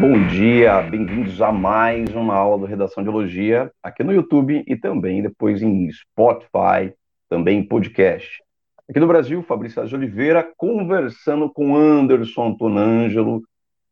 Bom dia, bem-vindos a mais uma aula do Redação de Elogia aqui no YouTube e também depois em Spotify, também em podcast. Aqui no Brasil, Fabrício de Oliveira conversando com Anderson Tonângelo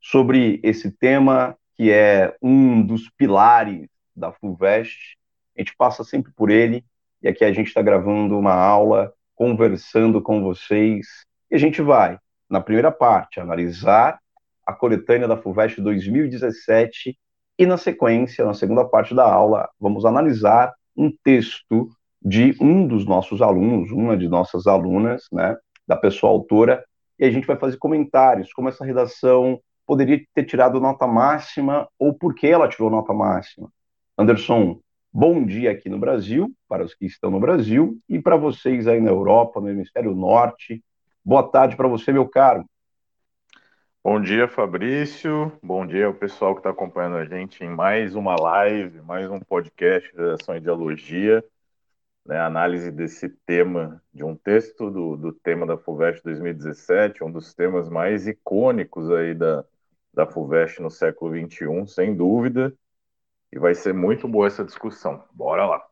sobre esse tema que é um dos pilares da FUVEST. A gente passa sempre por ele e aqui a gente está gravando uma aula, conversando com vocês e a gente vai, na primeira parte, analisar a coletânea da FUVEST 2017 e, na sequência, na segunda parte da aula, vamos analisar um texto de um dos nossos alunos, uma de nossas alunas, né, da pessoa autora, e a gente vai fazer comentários, como essa redação poderia ter tirado nota máxima ou por que ela tirou nota máxima. Anderson, bom dia aqui no Brasil, para os que estão no Brasil, e para vocês aí na Europa, no Hemisfério Norte. Boa tarde para você, meu caro. Bom dia, Fabrício. Bom dia ao pessoal que está acompanhando a gente em mais uma live, mais um podcast de Redação Ideologia, né, análise desse tema, de um texto do, do tema da FUVEST 2017, um dos temas mais icônicos aí da, da FUVEST no século XXI, sem dúvida, e vai ser muito boa essa discussão. Bora lá.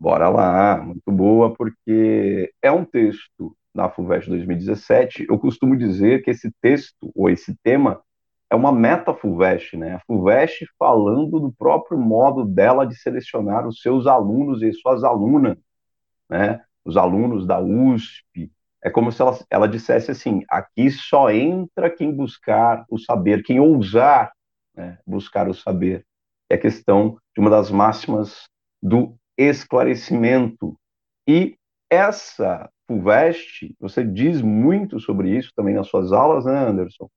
Bora lá, muito boa, porque é um texto na FUVEST 2017, eu costumo dizer que esse texto, ou esse tema, é uma meta-FUVEST, né? A FUVEST falando do próprio modo dela de selecionar os seus alunos e suas alunas, né? Os alunos da USP. É como se ela, ela dissesse assim: aqui só entra quem buscar o saber, quem ousar né, buscar o saber. É questão de uma das máximas do esclarecimento. E essa FUVEST, você diz muito sobre isso também nas suas aulas, né, Anderson?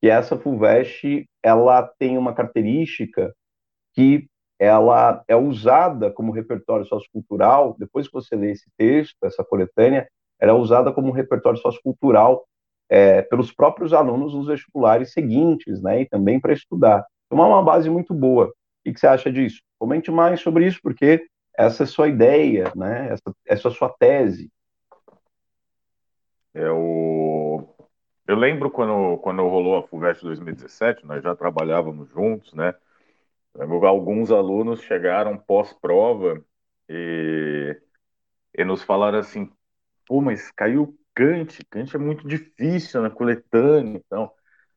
Que essa FUVEST, ela tem uma característica que ela é usada como repertório sociocultural, depois que você lê esse texto, essa coletânea, ela é usada como repertório sociocultural é, pelos próprios alunos nos vestibulares seguintes, né, e também para estudar. Então é uma base muito boa. O que você acha disso? Comente mais sobre isso, porque essa é a sua ideia, né, essa, essa é a sua tese. Eu, eu lembro quando, quando rolou a FUVEST 2017, nós já trabalhávamos juntos, né? Alguns alunos chegaram pós-prova e, e nos falaram assim: pô, mas caiu Kant, Kant é muito difícil na coletânea, então.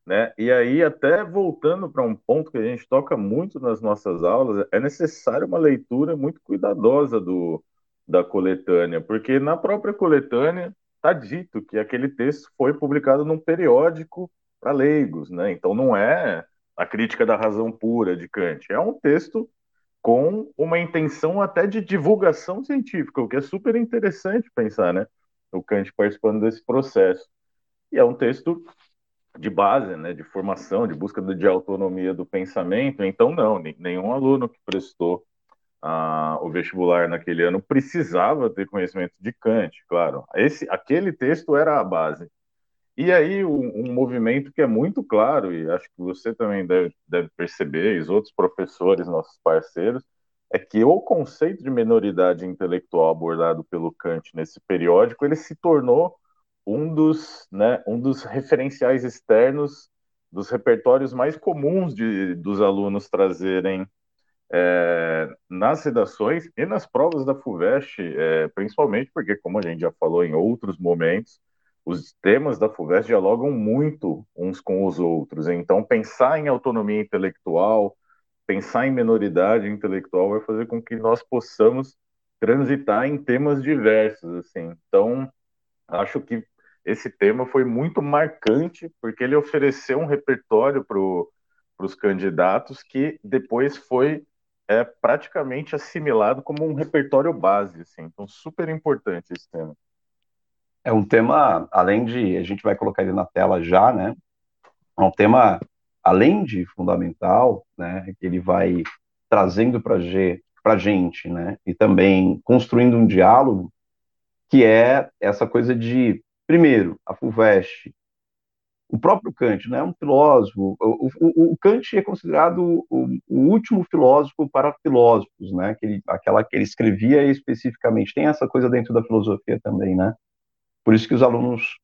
Né? E aí, até voltando para um ponto que a gente toca muito nas nossas aulas, é necessário uma leitura muito cuidadosa do, da coletânea, porque na própria coletânea está dito que aquele texto foi publicado num periódico para leigos, né? Então não é a crítica da razão pura de Kant, é um texto com uma intenção até de divulgação científica, o que é super interessante pensar, né? O Kant participando desse processo. E é um texto de base, né, de formação, de busca de autonomia do pensamento. Então, não, nenhum aluno que prestou o vestibular naquele ano precisava ter conhecimento de Kant, claro. Esse, aquele texto era a base. E aí um, um, movimento que é muito claro, e acho que você também deve, deve perceber, e os outros professores, nossos parceiros, é que o conceito de minoridade intelectual abordado pelo Kant nesse periódico, ele se tornou um dos, né, um dos referenciais externos dos repertórios mais comuns de, dos alunos trazerem é, nas redações e nas provas da FUVEST, é, principalmente porque, como a gente já falou em outros momentos, os temas da FUVEST dialogam muito uns com os outros. Então, pensar em autonomia intelectual, pensar em minoridade intelectual vai fazer com que nós possamos transitar em temas diversos. Assim. Então, acho que esse tema foi muito marcante porque ele ofereceu um repertório para os candidatos que depois foi é praticamente assimilado como um repertório base, assim. Então, super importante esse tema. É um tema, além de, a gente vai colocar ele na tela já, né? É um tema, além de fundamental, né? Ele vai trazendo para a gente, né? E também construindo um diálogo, que é essa coisa de, primeiro, a FUVEST o próprio Kant, né, um filósofo, o, o, o Kant é considerado o, o, último filósofo para filósofos, né, que ele, aquela que ele escrevia especificamente, tem essa coisa dentro da filosofia também, né, por isso que os alunos,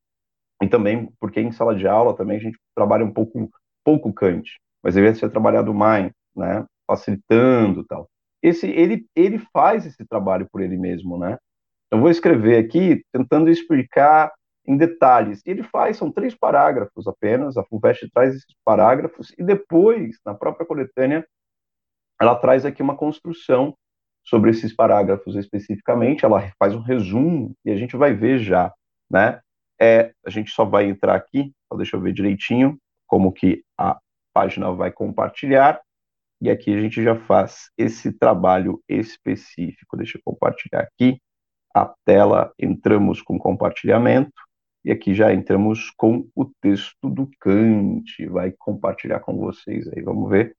e também porque em sala de aula também a gente trabalha um pouco, pouco Kant, mas deveria ser trabalhado mais, né? Facilitando tal. Esse, ele, ele faz esse trabalho por ele mesmo, né? Eu vou escrever aqui tentando explicar em detalhes. E ele faz, são três parágrafos apenas, a FUVEST traz esses parágrafos, e depois, na própria coletânea, ela traz aqui uma construção sobre esses parágrafos especificamente, ela faz um resumo, e a gente vai ver já, né? É, a gente só vai entrar aqui, deixa eu ver direitinho como que a página vai compartilhar, e aqui a gente já faz esse trabalho específico. Deixa eu compartilhar aqui a tela, entramos com compartilhamento, e aqui já entramos com o texto do Kant. Vai compartilhar com vocês aí, vamos ver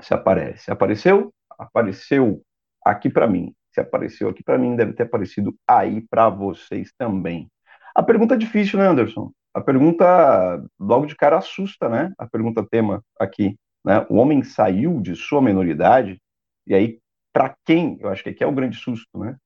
se aparece. Apareceu? Apareceu aqui para mim. Se apareceu aqui para mim, deve ter aparecido aí para vocês também. A pergunta é difícil, né, Anderson? A pergunta logo de cara assusta, né? A pergunta tema aqui, né? O homem saiu de sua minoridade e aí para quem? Eu acho que aqui é o grande susto, né?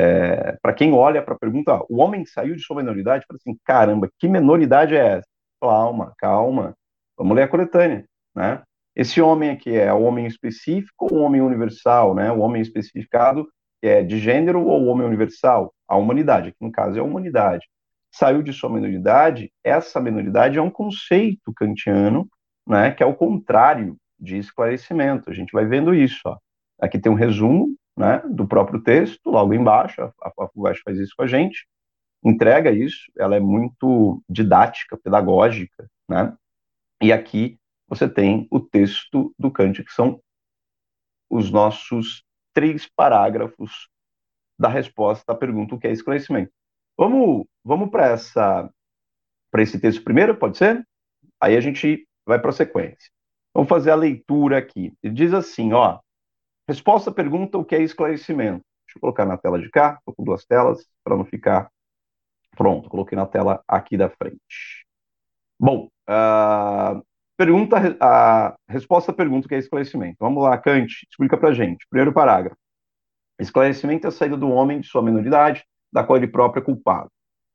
É, para quem olha para a pergunta, ó, o homem saiu de sua minoridade, fala assim, caramba, que minoridade é essa? Calma, calma, vamos ler a coletânea, né? Esse homem aqui é o homem específico ou o homem universal, né? O homem especificado é de gênero ou o homem universal? A humanidade, que no caso é a humanidade. Saiu de sua minoridade, essa minoridade é um conceito kantiano, né, que é o contrário de esclarecimento. A gente vai vendo isso, ó. Aqui tem um resumo né, do próprio texto, logo embaixo, a, a FUVEST faz isso com a gente, entrega isso, ela é muito didática, pedagógica, né, e aqui você tem o texto do Kant, que são os nossos três parágrafos da resposta à pergunta o que é esclarecimento. Vamos, vamos para essa para esse texto primeiro, pode ser? Aí a gente vai para a sequência. Vamos fazer a leitura aqui. Ele diz assim, ó, Resposta à pergunta: o que é esclarecimento? Deixa eu colocar na tela de cá, estou com duas telas, para não ficar. Pronto, coloquei na tela aqui da frente. Bom, uh, pergunta, a resposta à pergunta: o que é esclarecimento? Vamos lá, Kant, explica para gente. Primeiro parágrafo. Esclarecimento é a saída do homem de sua minoridade, da qual ele próprio é culpado.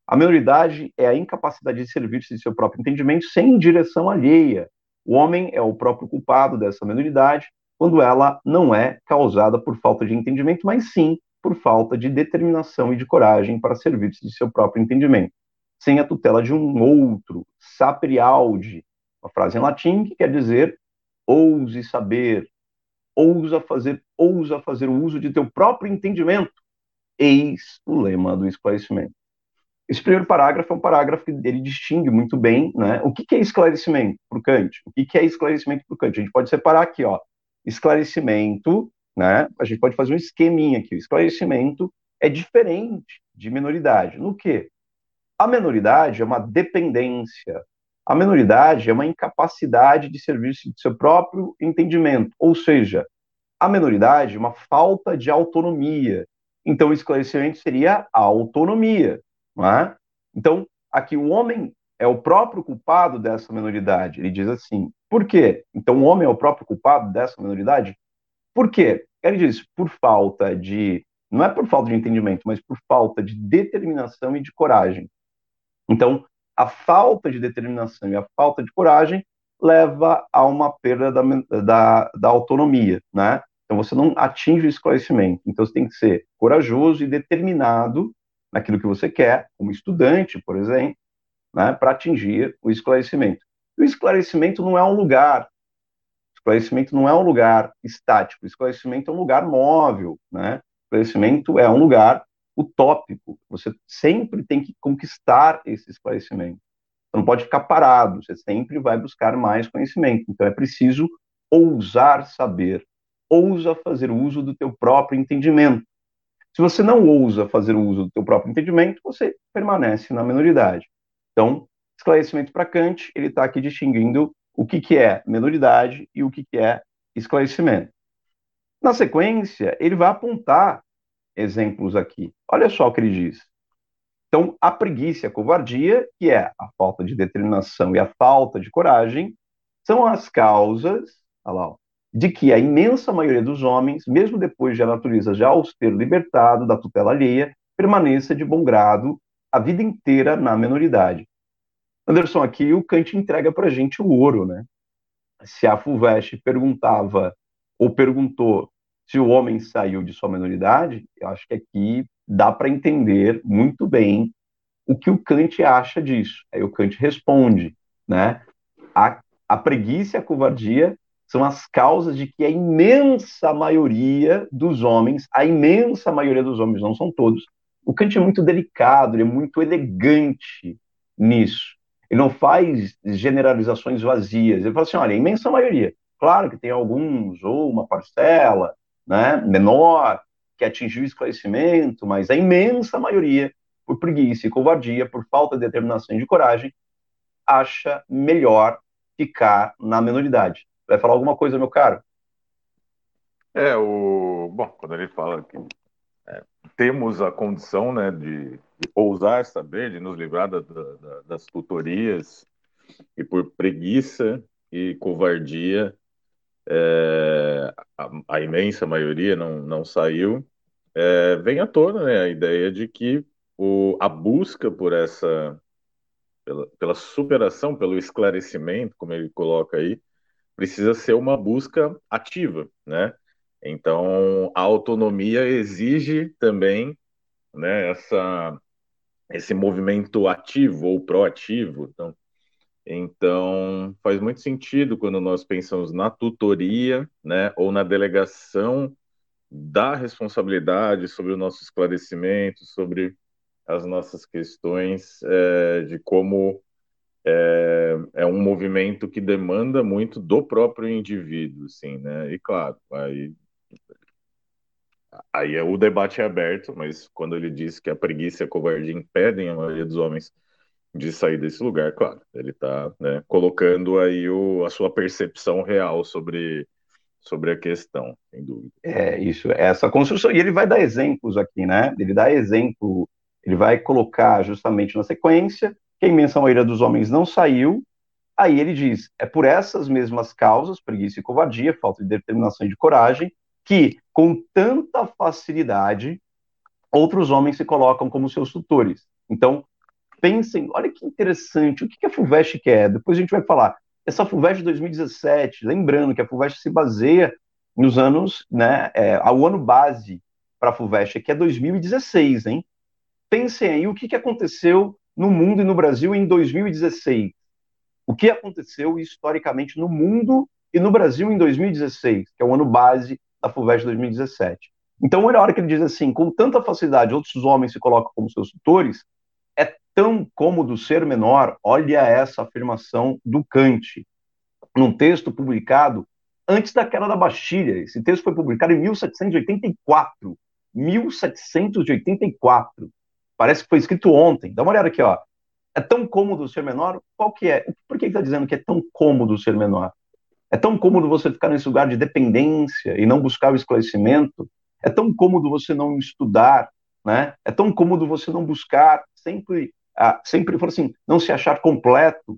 A minoridade é a incapacidade de servir-se de seu próprio entendimento sem direção alheia. O homem é o próprio culpado dessa minoridade, quando ela não é causada por falta de entendimento, mas sim por falta de determinação e de coragem para servir-se de seu próprio entendimento, sem a tutela de um outro, sapere aude, uma frase em latim que quer dizer ouse saber, ousa fazer, ousa fazer o uso de teu próprio entendimento. Eis o lema do esclarecimento. Esse primeiro parágrafo é um parágrafo que ele distingue muito bem né, o que, é esclarecimento para o Kant. O que, que é esclarecimento para o Kant? A gente pode separar aqui, ó, esclarecimento, né? A gente pode fazer um esqueminha aqui. O esclarecimento é diferente de minoridade. No que? A minoridade é uma dependência. A minoridade é uma incapacidade de servir-se de seu próprio entendimento. Ou seja, a minoridade é uma falta de autonomia. Então, o esclarecimento seria a autonomia. Não é? Então, aqui o homem é o próprio culpado dessa minoridade. Ele diz assim: por quê? Então o homem é o próprio culpado dessa minoridade? Por quê? Ele diz: por falta de. Não é por falta de entendimento, mas por falta de determinação e de coragem. Então, a falta de determinação e a falta de coragem leva a uma perda da, da, da autonomia, né? Então, você não atinge o esclarecimento. Então, você tem que ser corajoso e determinado naquilo que você quer, como estudante, por exemplo, né, para atingir o esclarecimento. o esclarecimento não é um lugar, esclarecimento não é um lugar estático, esclarecimento é um lugar móvel, né? Esclarecimento é um lugar utópico. Você sempre tem que conquistar esse esclarecimento. Você não pode ficar parado, você sempre vai buscar mais conhecimento. Então é preciso ousar saber, ousa fazer uso do teu próprio entendimento. Se você não ousa fazer uso do teu próprio entendimento, você permanece na minoridade. Então, esclarecimento para Kant, ele está aqui distinguindo o que, que é menoridade e o que, que é esclarecimento. Na sequência, ele vai apontar exemplos aqui. Olha só o que ele diz. Então, a preguiça e a covardia, que é a falta de determinação e a falta de coragem, são as causas lá, de que a imensa maioria dos homens, mesmo depois de a natureza já os ter libertado da tutela alheia, permaneça de bom grado a vida inteira na menoridade. Anderson, aqui o Kant entrega para gente o ouro, né? se a FUVEST perguntava ou perguntou se o homem saiu de sua minoridade, eu acho que aqui dá para entender muito bem o que o Kant acha disso. Aí o Kant responde, né? A, a preguiça e a covardia são as causas de que a imensa maioria dos homens, a imensa maioria dos homens, não são todos, o Kant é muito delicado, ele é muito elegante nisso. Ele não faz generalizações vazias. Ele fala assim: olha, a imensa maioria. Claro que tem alguns, ou uma parcela né, menor, que atingiu o esclarecimento, mas a imensa maioria, por preguiça e covardia, por falta de determinação e de coragem, acha melhor ficar na minoridade. Vai falar alguma coisa, meu caro? É, o. Bom, quando ele fala que temos a condição né, de, de, ousar saber, de nos livrar da, da, das tutorias, e por preguiça e covardia, é, a, a, imensa maioria não, não saiu, é, vem à tona né, a ideia de que o, a busca por essa, pela, pela superação, pelo esclarecimento, como ele coloca aí, precisa ser uma busca ativa, né? Então, a autonomia exige também né, essa, esse movimento ativo ou proativo. Então, então, faz muito sentido quando nós pensamos na tutoria né, ou na delegação da responsabilidade sobre o nosso esclarecimento, sobre as nossas questões, é, de como é, é, um movimento que demanda muito do próprio indivíduo, sim, né? E claro, aí Aí é, o debate é aberto, mas quando ele diz que a preguiça e a covardia impedem a maioria dos homens de sair desse lugar, claro, ele está né, colocando aí o, a sua percepção real sobre, sobre a questão, sem dúvida. É isso, é essa construção, e ele vai dar exemplos aqui, né? Ele dá exemplo, ele vai colocar justamente na sequência que a imensa maioria dos homens não saiu, aí ele diz, é por essas mesmas causas, preguiça e covardia, falta de determinação e de coragem, que, com tanta facilidade, outros homens se colocam como seus tutores. Então, pensem, olha que interessante, o que a FUVEST quer? Depois a gente vai falar. Essa FUVEST de 2017, lembrando que a FUVEST se baseia nos anos, né, é, ao ano base para a FUVEST, que é 2016, hein? Pensem aí o que, que aconteceu no mundo e no Brasil em 2016. O que aconteceu historicamente no mundo e no Brasil em 2016, que é o ano base da FUVEST 2017. Então, olha a hora que ele diz assim, com tanta facilidade outros homens se colocam como seus tutores, é tão cômodo ser menor, olha essa afirmação do Kant, num texto publicado antes da queda da Bastilha. Esse texto foi publicado em 1784. 1784. Parece que foi escrito ontem. Dá uma olhada aqui, ó. É tão cômodo ser menor? Qual que é? Por que está dizendo que é tão cômodo ser menor? É tão cômodo você ficar nesse lugar de dependência e não buscar o esclarecimento. É tão cômodo você não estudar, né? É tão cômodo você não buscar sempre, ah, sempre for assim, não se achar completo,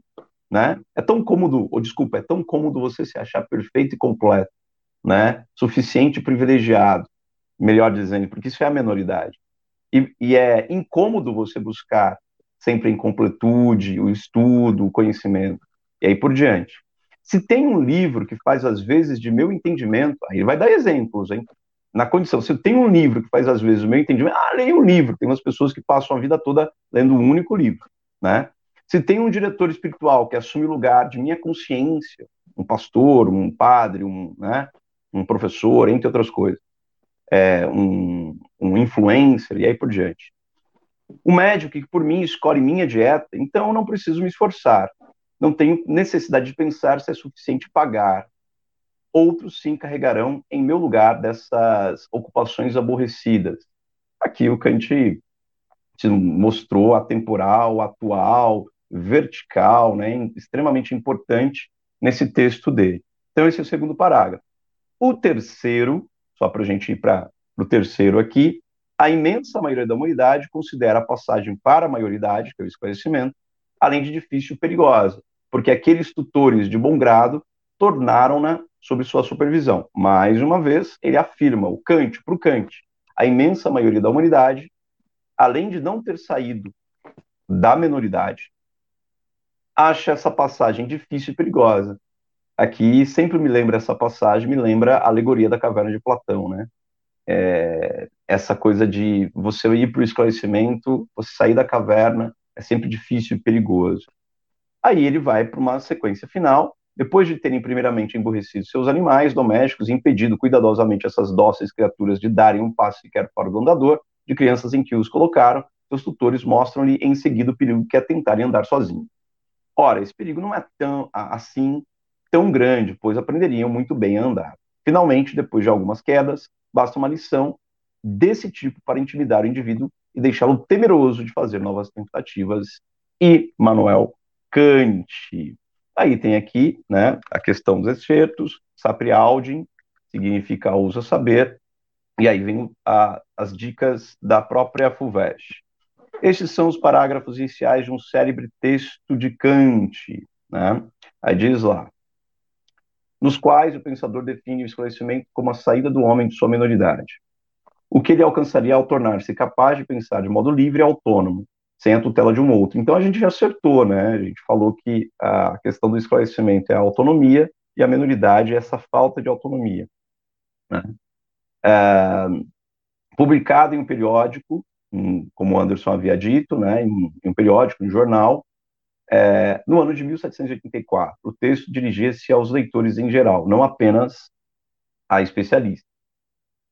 né? É tão cômodo, ou desculpa, é tão cômodo você se achar perfeito e completo, né? Suficiente privilegiado, melhor dizendo, porque isso é a menoridade. E, e é incômodo você buscar sempre a incompletude, o estudo, o conhecimento, e aí por diante. Se tem um livro que faz às vezes de meu entendimento, aí vai dar exemplos, hein? Na condição, se tem um livro que faz às vezes o meu entendimento, ah, leia um livro. Tem umas pessoas que passam a vida toda lendo um único livro, né? Se tem um diretor espiritual que assume o lugar de minha consciência, um pastor, um padre, um, né, um professor, entre outras coisas, é, um, um influencer e aí por diante. O médico que por mim escolhe minha dieta, então eu não preciso me esforçar não tenho necessidade de pensar se é suficiente pagar. Outros sim carregarão em meu lugar dessas ocupações aborrecidas. Aqui o Kant se mostrou atemporal, atual, vertical, né, extremamente importante nesse texto dele. Então, esse é o segundo parágrafo. O terceiro, só para a gente ir para o terceiro aqui, a imensa maioria da humanidade considera a passagem para a maioridade, que é o esclarecimento, além de difícil e perigosa, porque aqueles tutores de bom grado tornaram-na sob sua supervisão. Mais uma vez, ele afirma, o Kant, para o Kant, a imensa maioria da humanidade, além de não ter saído da menoridade, acha essa passagem difícil e perigosa. aqui sempre me lembra essa passagem, me lembra a alegoria da caverna de Platão, né? É, essa coisa de você ir para o esclarecimento, você sair da caverna, é sempre difícil e perigoso. Aí ele vai para uma sequência final, depois de terem primeiramente emborrecido seus animais domésticos e impedido cuidadosamente essas dóceis criaturas de darem um passo sequer fora do andador, de crianças em que os colocaram, seus tutores mostram-lhe em seguida o perigo que é tentarem andar sozinhos. Ora, esse perigo não é tão assim tão grande, pois aprenderiam muito bem a andar. Finalmente, depois de algumas quedas, basta uma lição desse tipo para intimidar o indivíduo e deixá-lo temeroso de fazer novas tentativas. E Manuel Kant. Aí tem aqui né, a questão dos excertos, saprialdin, significa usa saber, e aí vem a, as dicas da própria FUVEST. Estes são os parágrafos iniciais de um célebre texto de Kant. Né? Aí diz lá, nos quais o pensador define o esclarecimento como a saída do homem de sua minoridade. O que ele alcançaria ao tornar-se capaz de pensar de modo livre e autônomo, sem a tutela de um outro. Então a gente já acertou, né? A gente falou que a questão do esclarecimento é a autonomia e a minoridade é essa falta de autonomia. Né? É, publicado em um periódico, como Anderson havia dito, né, em, um periódico, um jornal, é, no ano de 1784. O texto dirigia-se aos leitores em geral, não apenas a especialistas.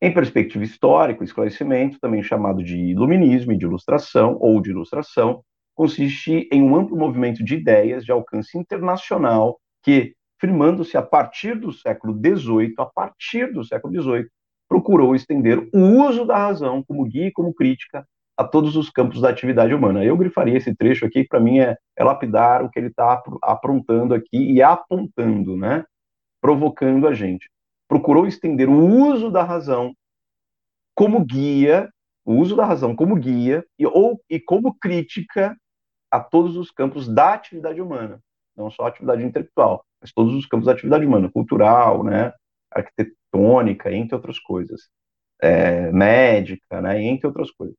Em perspectiva histórica, o esclarecimento, também chamado de iluminismo e de ilustração, ou de ilustração, consiste em um amplo movimento de ideias de alcance internacional que, firmando-se a partir do século XVIII, a partir do século XVIII, procurou estender o uso da razão como guia e como crítica a todos os campos da atividade humana. Eu grifaria esse trecho aqui, que para mim é, é, lapidar o que ele está aprontando aqui e apontando, né? provocando a gente procurou estender o uso da razão como guia, o uso da razão como guia e, ou, e como crítica a todos os campos da atividade humana, não só a atividade intelectual, mas todos os campos da atividade humana, cultural, né, arquitetônica, entre outras coisas, é, médica, né, entre outras coisas.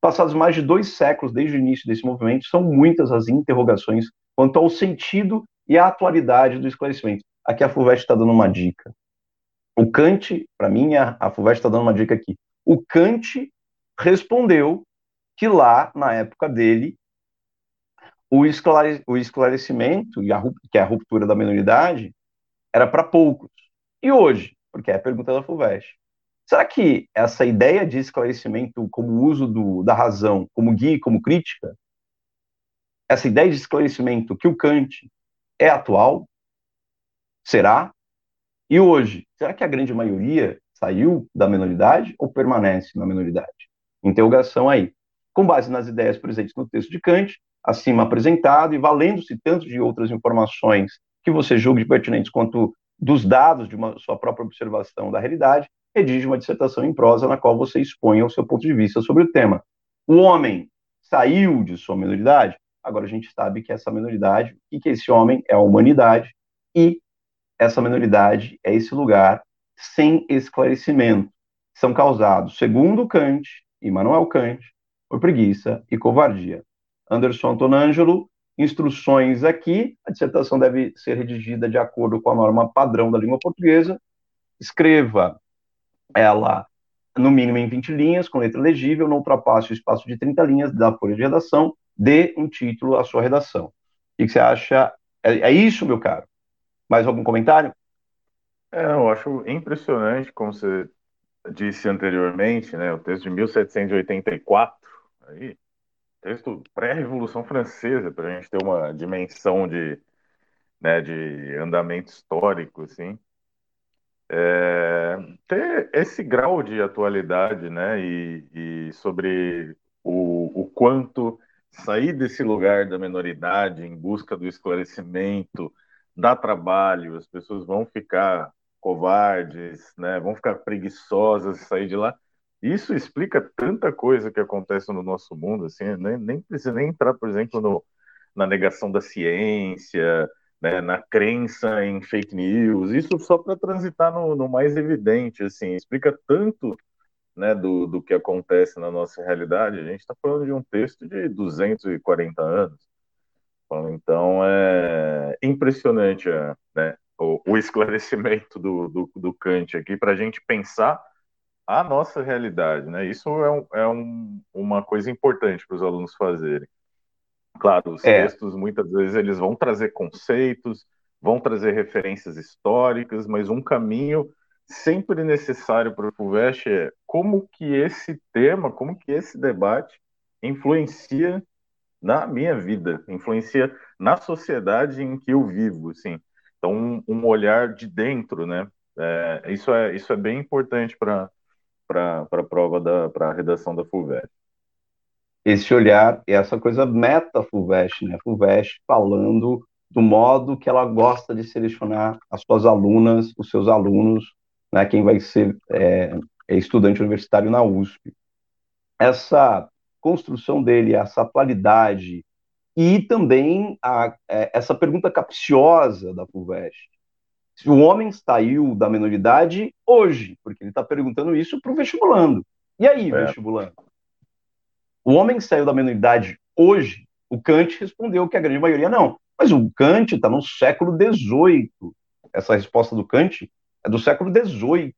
Passados mais de dois séculos desde o início desse movimento, são muitas as interrogações quanto ao sentido e à atualidade do esclarecimento. Aqui a FUVEST está dando uma dica. O Kant, para mim, a, a FUVEST está dando uma dica aqui. O Kant respondeu que lá, na época dele, o, esclare, o esclarecimento, e a, que é a ruptura da minoridade, era para poucos. E hoje? Porque é a pergunta da FUVEST. Será que essa ideia de esclarecimento como uso do, da razão, como guia, como crítica, essa ideia de esclarecimento que o Kant é atual? Será? E hoje, será que a grande maioria saiu da minoridade ou permanece na minoridade? Interrogação aí. Com base nas ideias presentes no texto de Kant, acima apresentado, e valendo-se tanto de outras informações que você julgue pertinentes quanto dos dados de uma sua própria observação da realidade, redige uma dissertação em prosa na qual você exponha o seu ponto de vista sobre o tema. O homem saiu de sua minoridade? Agora a gente sabe que essa minoridade, e que esse homem é a humanidade, e essa minoridade é esse lugar sem esclarecimento. São causados, segundo Kant, Immanuel Kant, por preguiça e covardia. Anderson Antonangelo, instruções aqui, a dissertação deve ser redigida de acordo com a norma padrão da língua portuguesa. Escreva ela no mínimo em 20 linhas, com letra legível, não ultrapasse o espaço de 30 linhas da folha de redação, dê um título à sua redação. O que você acha? É, é isso, meu caro? Mais algum comentário? É, eu acho impressionante, como você disse anteriormente, né, o texto de 1784, aí, texto pré-revolução francesa, para a gente ter uma dimensão de, né, de andamento histórico, assim, é, ter esse grau de atualidade, né, e, e sobre o, o quanto sair desse lugar da minoridade em busca do esclarecimento, dá trabalho, as pessoas vão ficar covardes, né? Vão ficar preguiçosas sair de lá. Isso explica tanta coisa que acontece no nosso mundo, assim, nem, nem precisa nem entrar, por exemplo, no, na negação da ciência, né, na crença em fake news, isso só para transitar no, no, mais evidente, assim, explica tanto né, do, do que acontece na nossa realidade. A gente está falando de um texto de 240 anos, então é impressionante né, o, o esclarecimento do, do, do Kant aqui para a gente pensar a nossa realidade, né? Isso é, um, é um, uma coisa importante para os alunos fazerem. Claro, os é. textos muitas vezes eles vão trazer conceitos, vão trazer referências históricas, mas um caminho sempre necessário para o FUVEST é como que esse tema, como que esse debate influencia na minha vida, influencia na sociedade em que eu vivo, assim. Então, um, um olhar de dentro, né? É, isso, é, isso é bem importante para a prova, da a redação da FUVEST. Esse olhar, e essa coisa meta FUVEST, né? FUVEST falando do modo que ela gosta de selecionar as suas alunas, os seus alunos, né, quem vai ser é, é estudante universitário na USP. Essa construção dele, essa atualidade, e também a, é, essa pergunta capciosa da FUVEST. Se o homem saiu da menoridade hoje, porque ele está perguntando isso para o vestibulando. E aí, é. vestibulando? O homem saiu da menoridade hoje? O Kant respondeu que a grande maioria não. Mas o Kant está no século XVIII. Essa resposta do Kant é do século XVIII.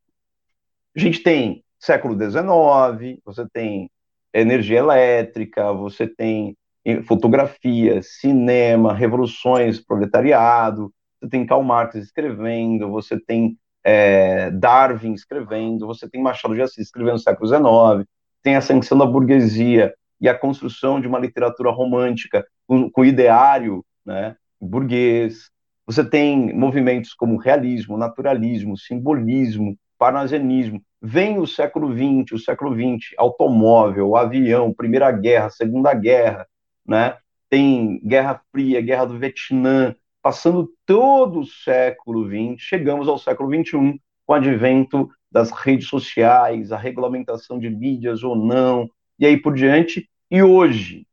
A gente tem século XIX, você tem energia elétrica, você tem fotografia, cinema, revoluções, proletariado, você tem Karl Marx escrevendo, você tem é, Darwin escrevendo, você tem Machado de Assis escrevendo no século XIX, tem a ascensão da burguesia e a construção de uma literatura romântica com, com ideário né, burguês. Você tem movimentos como realismo, naturalismo, simbolismo, parnasianismo. Vem o século XX, o século XX, automóvel, avião, Primeira Guerra, Segunda Guerra, né? Tem Guerra Fria, Guerra do Vietnã, passando todo o século XX, chegamos ao século XXI, com o advento das redes sociais, a regulamentação de mídias ou não, e aí por diante. E hoje,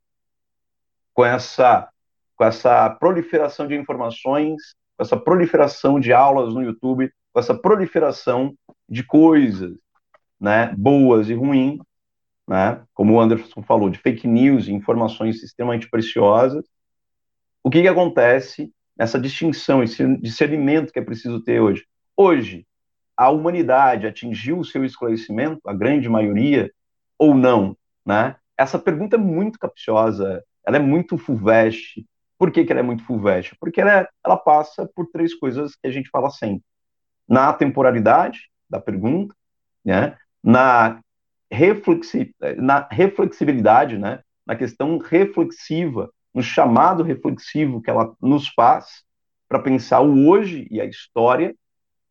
com essa com essa proliferação de informações, com essa proliferação de aulas no YouTube, com essa proliferação de coisas, né, boas e ruins, né, como o Anderson falou, de fake news informações extremamente preciosas. O que, que acontece nessa distinção, esse discernimento que é preciso ter hoje? Hoje, a humanidade atingiu o seu esclarecimento, a grande maioria, ou não? Né? Essa pergunta é muito capciosa, ela é muito fulvestre, por que, que ela é muito fulvestre? Porque ela, é, ela passa por três coisas que a gente fala sempre. Na temporalidade da pergunta, né? na, reflexi, na reflexibilidade, né? na questão reflexiva, no chamado reflexivo que ela nos faz para pensar o hoje e a história,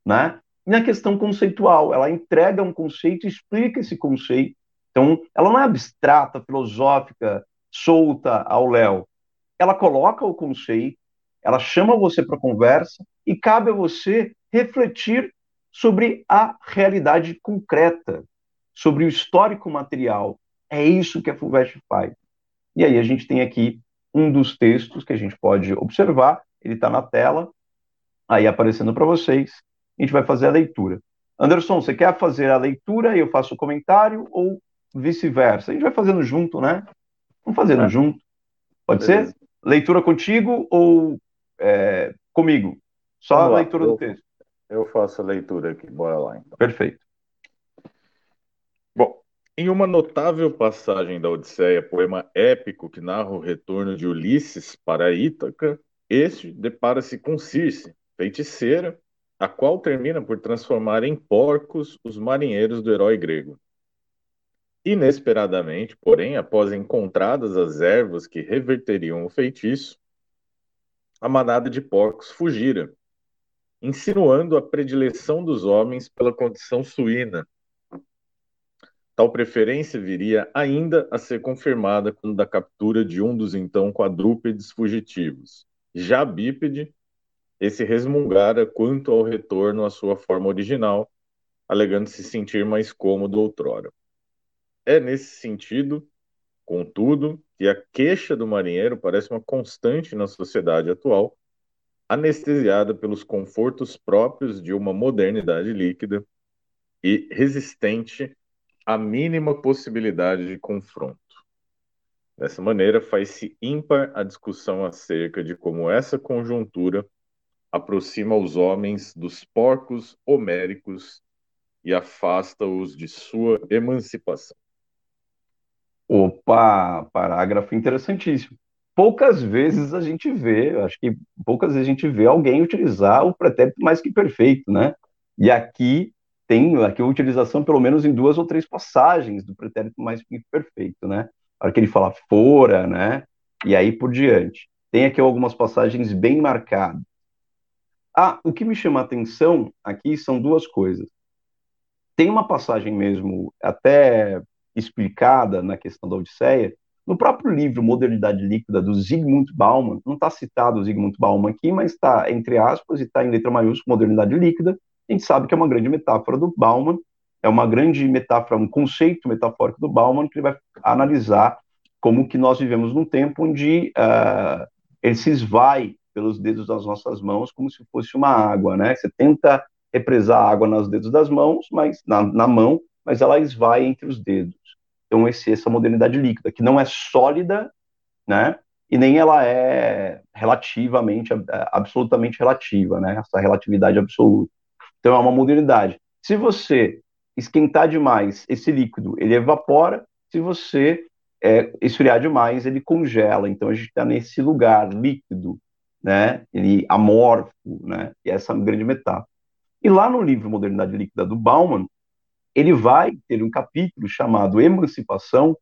né? E na questão conceitual, ela entrega um conceito e explica esse conceito. Então, ela não é abstrata, filosófica, solta ao léu ela coloca o conceito, ela chama você para conversa e cabe a você refletir sobre a realidade concreta, sobre o histórico material. É isso que a FUVEST faz. E aí a gente tem aqui um dos textos que a gente pode observar, ele está na tela, aí aparecendo para vocês, a gente vai fazer a leitura. Anderson, você quer fazer a leitura e eu faço o comentário ou vice-versa? A gente vai fazendo junto, né? Vamos fazendo é. junto. Pode Beleza. ser? leitura contigo ou é, comigo? Só Vamos a lá, leitura eu, do texto. Eu faço a leitura aqui, bora lá então. Perfeito. Bom, em uma notável passagem da Odisseia, poema épico que narra o retorno de Ulisses para Ítaca, este depara-se com Circe, feiticeira, a qual termina por transformar em porcos os marinheiros do herói grego. Inesperadamente, porém, após encontradas as ervas que reverteriam o feitiço, a manada de porcos fugira, insinuando a predileção dos homens pela condição suína. Tal preferência viria ainda a ser confirmada quando da captura de um dos então quadrúpedes fugitivos. Já bípede, esse resmungara quanto ao retorno à sua forma original, alegando se sentir mais cômodo outrora. É nesse sentido, contudo, que a queixa do marinheiro parece uma constante na sociedade atual, anestesiada pelos confortos próprios de uma modernidade líquida e resistente à mínima possibilidade de confronto. Dessa maneira, faz-se ímpar a discussão acerca de como essa conjuntura aproxima os homens dos porcos homéricos e afasta-os de sua emancipação. Opa, parágrafo interessantíssimo. Poucas vezes a gente vê, acho que poucas vezes a gente vê alguém utilizar o pretérito mais que perfeito, né? E aqui tem aqui a utilização pelo menos em duas ou três passagens do pretérito mais que perfeito, né? A hora que ele fala fora, né? E aí por diante. Tem aqui algumas passagens bem marcadas. Ah, o que me chama a atenção aqui são duas coisas. Tem uma passagem mesmo, até explicada na questão da Odisseia, no próprio livro Modernidade Líquida, do Zygmunt Bauman, não está citado o Zygmunt Bauman aqui, mas está entre aspas e está em letra maiúscula, Modernidade Líquida, a gente sabe que é uma grande metáfora do Bauman, é uma grande metáfora, um conceito metafórico do Bauman, que ele vai analisar como que nós vivemos num tempo onde uh, ele se esvai pelos dedos das nossas mãos como se fosse uma água, né? Você tenta represar a água nos dedos das mãos, mas na, na mão, mas ela esvai entre os dedos. Então, esse, essa modernidade líquida, que não é sólida, né? E nem ela é relativamente, absolutamente relativa, né? Essa relatividade absoluta. Então, é uma modernidade. Se você esquentar demais esse líquido, ele evapora. Se você é, esfriar demais, ele congela. Então, a gente está nesse lugar líquido, né? Ele amorfo, né? E essa é uma grande metáfora. E lá no livro Modernidade Líquida do Bauman, ele vai ter um capítulo chamado Emancipação,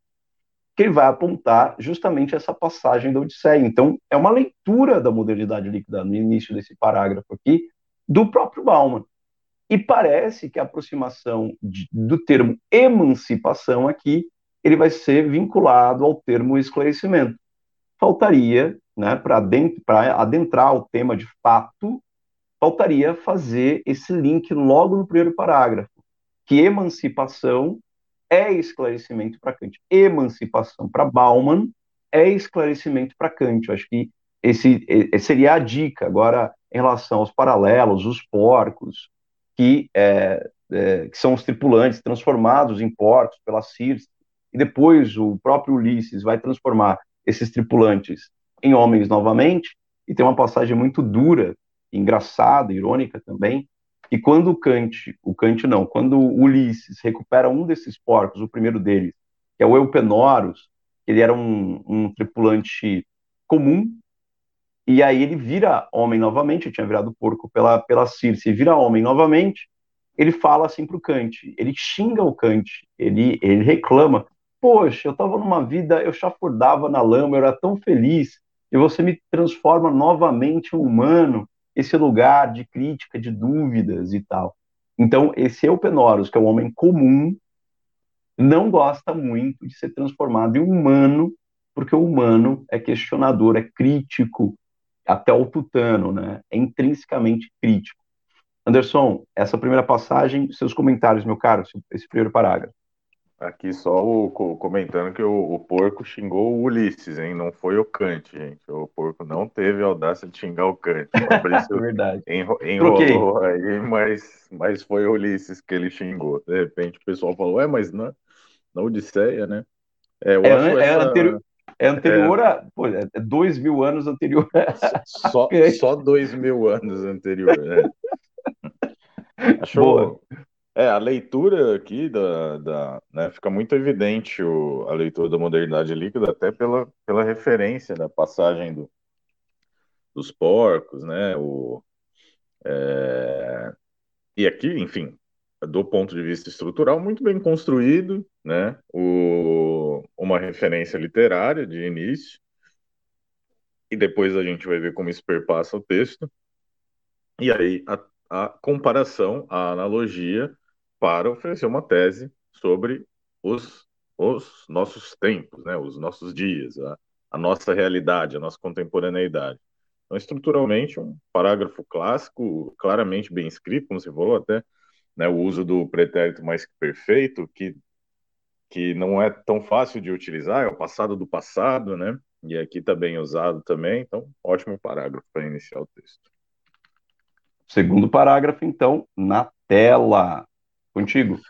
que ele vai apontar justamente essa passagem da Odisseia. Então, é uma leitura da modernidade líquida no início desse parágrafo aqui, do próprio Bauman. E parece que a aproximação de, do termo emancipação aqui, ele vai ser vinculado ao termo esclarecimento. Faltaria, né, para adentrar o tema de fato, faltaria fazer esse link logo no primeiro parágrafo que emancipação é esclarecimento para Kant. Emancipação para Bauman é esclarecimento para Kant. Eu acho que esse, seria a dica. Agora, em relação aos paralelos, os porcos, que, é, é, que são os tripulantes transformados em porcos pela Circe, e depois o próprio Ulisses vai transformar esses tripulantes em homens novamente, e tem uma passagem muito dura, engraçada, irônica também, e quando o Kant, o Kant não, quando Ulisses recupera um desses porcos, o primeiro deles, que é o Eupenorus, ele era um, um tripulante comum, e aí ele vira homem novamente, tinha virado porco pela, pela Circe, vira homem novamente, ele fala assim para o Kant, ele xinga o Kant, ele, ele reclama, poxa, eu estava numa vida, eu chafurdava na lama, eu era tão feliz, e você me transforma novamente em humano, esse lugar de crítica, de dúvidas e tal. Então, esse Eupenorus, que é um homem comum, não gosta muito de ser transformado em humano, porque o humano é questionador, é crítico, até o tutano, né? É intrinsecamente crítico. Anderson, essa primeira passagem, seus comentários, meu caro, esse primeiro parágrafo. Aqui só o, comentando que o, o, porco xingou o Ulisses, hein? Não foi o Kant, gente. O porco não teve a audácia de xingar o Kant. O Verdade. Enro, enrolou aí, mas, mas foi o Ulisses que ele xingou. De repente o pessoal falou, é, mas na, na Odisseia, né? É, é, essa... é, anterior, é anterior é. a. Pô, é dois mil anos anterior. Só, só dois mil anos anterior, né? Achou. Boa. É, a leitura aqui da, da né, fica muito evidente o, a leitura da modernidade líquida, até pela, pela referência da passagem do, dos porcos, né? O, é, e aqui, enfim, do ponto de vista estrutural, muito bem construído, né? O, uma referência literária de início, e depois a gente vai ver como isso perpassa o texto. E aí a, a comparação, a analogia para oferecer uma tese sobre os, os nossos tempos, né, os nossos dias, a, a nossa realidade, a nossa contemporaneidade. Então, estruturalmente, um parágrafo clássico, claramente bem escrito, como você falou até, né, o uso do pretérito mais que perfeito, que, que não é tão fácil de utilizar, é o passado do passado, né? E aqui está bem usado também, então, ótimo parágrafo para iniciar o texto. Segundo parágrafo, então, na tela. Contigo.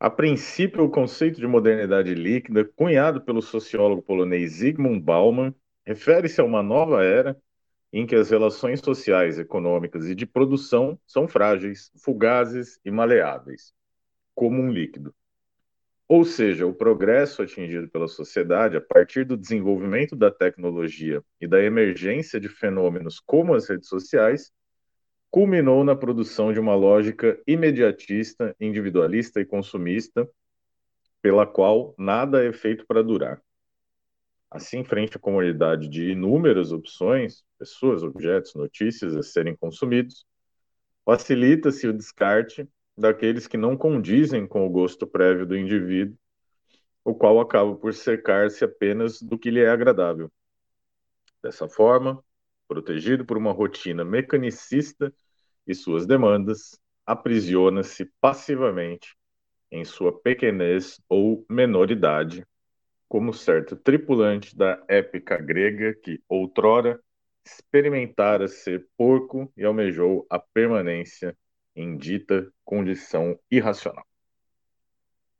A princípio, o conceito de modernidade líquida, cunhado pelo sociólogo polonês Zygmunt Bauman, refere-se a uma nova era em que as relações sociais, econômicas e de produção são frágeis, fugazes e maleáveis, como um líquido. Ou seja, o progresso atingido pela sociedade a partir do desenvolvimento da tecnologia e da emergência de fenômenos como as redes sociais culminou na produção de uma lógica imediatista, individualista e consumista, pela qual nada é feito para durar. Assim, frente à comunidade de inúmeras opções, pessoas, objetos, notícias a serem consumidos, facilita-se o descarte daqueles que não condizem com o gosto prévio do indivíduo, o qual acaba por cercar-se apenas do que lhe é agradável. Dessa forma, protegido por uma rotina mecanicista e suas demandas, aprisiona-se passivamente em sua pequenez ou menoridade, como certo tripulante da épica grega que outrora experimentara ser porco e almejou a permanência em dita condição irracional.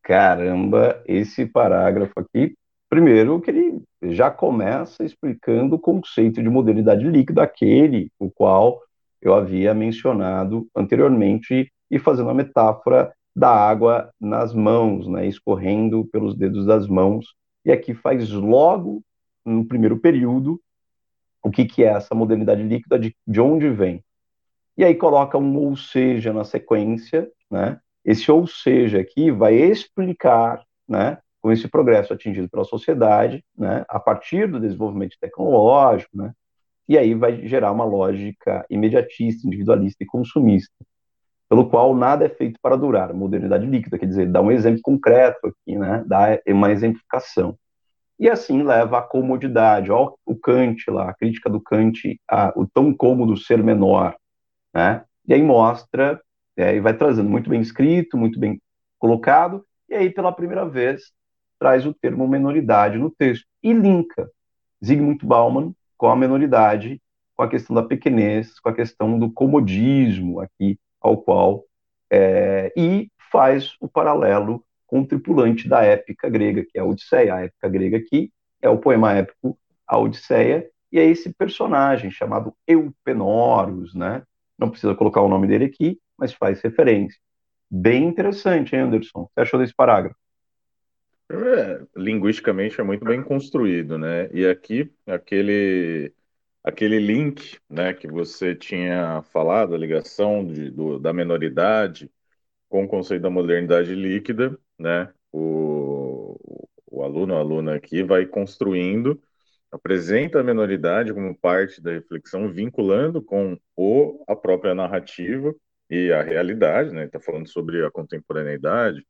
Caramba, esse parágrafo aqui, primeiro que ele já começa explicando o conceito de modernidade líquida, aquele o qual eu havia mencionado anteriormente e fazendo a metáfora da água nas mãos, né, escorrendo pelos dedos das mãos e aqui faz logo, no primeiro período, o que, que é essa modernidade líquida, de, de onde vem. E aí coloca um ou seja na sequência, né? Esse ou seja aqui vai explicar, né, com esse progresso atingido pela sociedade, né, a partir do desenvolvimento tecnológico, né, e aí vai gerar uma lógica imediatista, individualista e consumista, pelo qual nada é feito para durar, modernidade líquida, quer dizer, dá um exemplo concreto aqui, né, dá uma exemplificação. E assim leva à comodidade, ó, o Kant lá, a crítica do Kant, a, o tão cômodo ser menor, né, e aí mostra, é, e vai trazendo muito bem escrito, muito bem colocado, e aí pela primeira vez traz o termo menoridade no texto, e linka Zygmunt Bauman com a menoridade, com a questão da pequenez, com a questão do comodismo aqui, ao qual é, e faz o paralelo com o tripulante da épica grega, que é a Odisseia. A épica grega aqui é o poema épico A Odisseia, e é esse personagem chamado Eupenórus, né? Não precisa colocar o nome dele aqui, mas faz referência. Bem interessante, hein, Anderson? O que você achou desse parágrafo? É, linguisticamente é muito bem construído, né? E aqui, aquele aquele link né, que você tinha falado, a ligação de, do, da menoridade com o conceito da modernidade líquida, né, o, o aluno, a aluna aqui vai construindo, apresenta a menoridade como parte da reflexão, vinculando com o, a própria narrativa e a realidade, né, está falando sobre a contemporaneidade,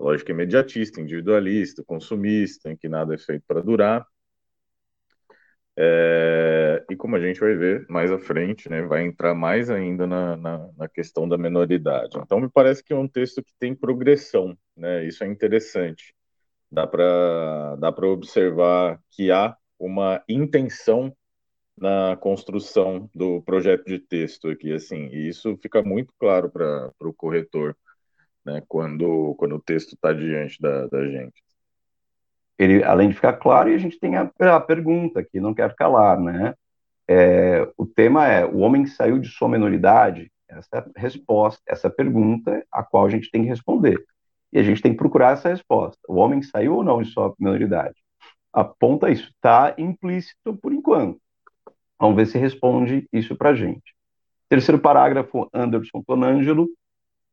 lógica imediatista, individualista, consumista, em que nada é feito para durar, é, e como a gente vai ver mais à frente, né, vai entrar mais ainda na, na, na, questão da menoridade. Então, me parece que é um texto que tem progressão, né, isso é interessante. Dá para dá observar que há uma intenção na construção do projeto de texto aqui, assim, e isso fica muito claro para o corretor, né, quando, quando o texto está diante da, da gente ele, além de ficar claro, a gente tem a, a pergunta que não quer calar, né? É, o tema é: o homem saiu de sua menoridade? Essa resposta, essa pergunta a qual a gente tem que responder. E a gente tem que procurar essa resposta. O homem saiu ou não de sua menoridade? Aponta isso. Está implícito por enquanto. Vamos ver se responde isso para a gente. Terceiro parágrafo, Anderson Tonângelo.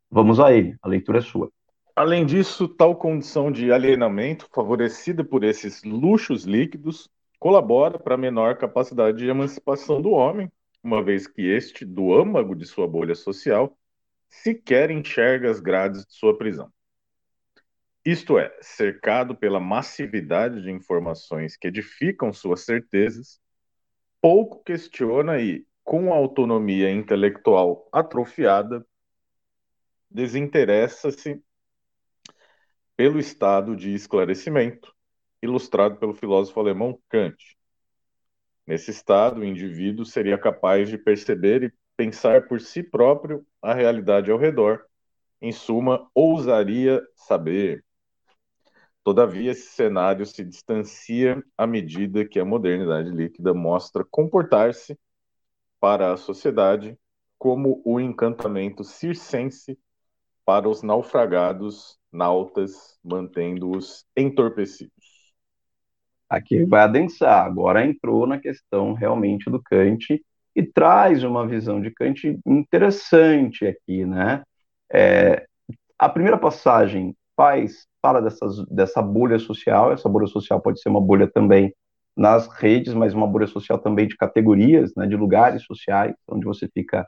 Vamos a ele. A leitura é sua. Além disso, tal condição de alienamento, favorecida por esses luxos líquidos, colabora para a menor capacidade de emancipação do homem, uma vez que este, do âmago de sua bolha social, sequer enxerga as grades de sua prisão. Isto é, cercado pela massividade de informações que edificam suas certezas, pouco questiona e, com a autonomia intelectual atrofiada, desinteressa-se pelo estado de esclarecimento, ilustrado pelo filósofo alemão Kant. Nesse estado, o indivíduo seria capaz de perceber e pensar por si próprio a realidade ao redor. Em suma, ousaria saber. Todavia, esse cenário se distancia à medida que a modernidade líquida mostra comportar-se para a sociedade, como o encantamento circense para os naufragados nautas, mantendo-os entorpecidos. Aqui vai adensar, agora entrou na questão realmente do Kant e traz uma visão de Kant interessante aqui, né? É, a primeira passagem faz fala dessas, dessa bolha social, essa bolha social pode ser uma bolha também nas redes, mas uma bolha social também de categorias, né, de lugares sociais, onde você fica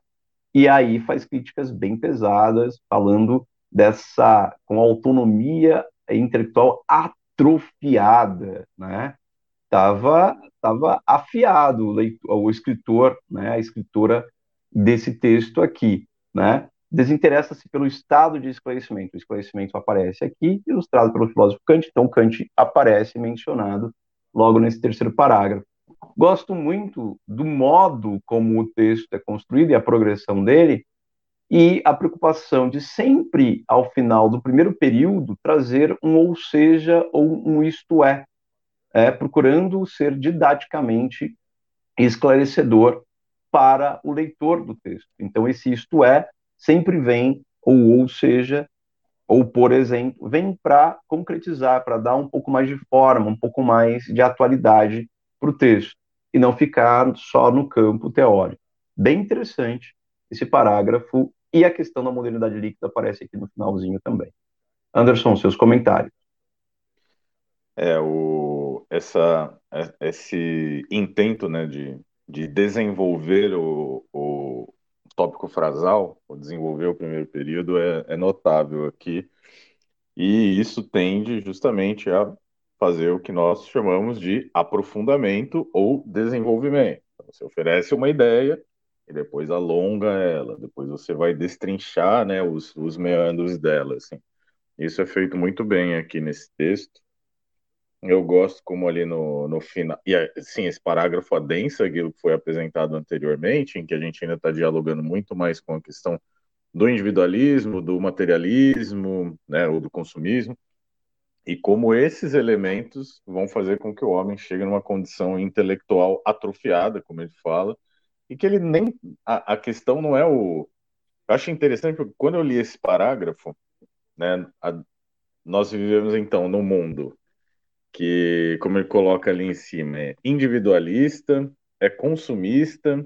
e aí faz críticas bem pesadas, falando dessa com autonomia intelectual atrofiada, né? Tava, tava afiado o, leitor, o escritor, né? A escritora desse texto aqui, né? Desinteressa-se pelo estado de esclarecimento. O esclarecimento aparece aqui, ilustrado pelo filósofo Kant. Então Kant aparece mencionado logo nesse terceiro parágrafo. Gosto muito do modo como o texto é construído e a progressão dele, e a preocupação de sempre, ao final do primeiro período, trazer um ou seja ou um isto é, é procurando ser didaticamente esclarecedor para o leitor do texto. Então, esse isto é sempre vem, ou ou seja, ou por exemplo, vem para concretizar, para dar um pouco mais de forma, um pouco mais de atualidade para o texto, e não ficar só no campo teórico. Bem interessante esse parágrafo e a questão da modernidade líquida aparece aqui no finalzinho também. Anderson, seus comentários. É, o, essa, é, esse intento né, de, de desenvolver o, o tópico frasal, ou desenvolver o primeiro período, é, é notável aqui. E isso tende justamente a fazer o que nós chamamos de aprofundamento ou desenvolvimento. Então, você oferece uma ideia e depois alonga ela, depois você vai destrinchar né, os, os meandros dela. Assim. Isso é feito muito bem aqui nesse texto. Eu gosto como ali no, no final. E sim, esse parágrafo adensa aquilo que foi apresentado anteriormente, em que a gente ainda está dialogando muito mais com a questão do individualismo, do materialismo, né, ou do consumismo, e como esses elementos vão fazer com que o homem chegue numa condição intelectual atrofiada, como ele fala, e que ele nem. A, a questão não é o. Eu acho interessante porque quando eu li esse parágrafo, né, a, nós vivemos então num mundo que, como ele coloca ali em cima, é individualista, é consumista,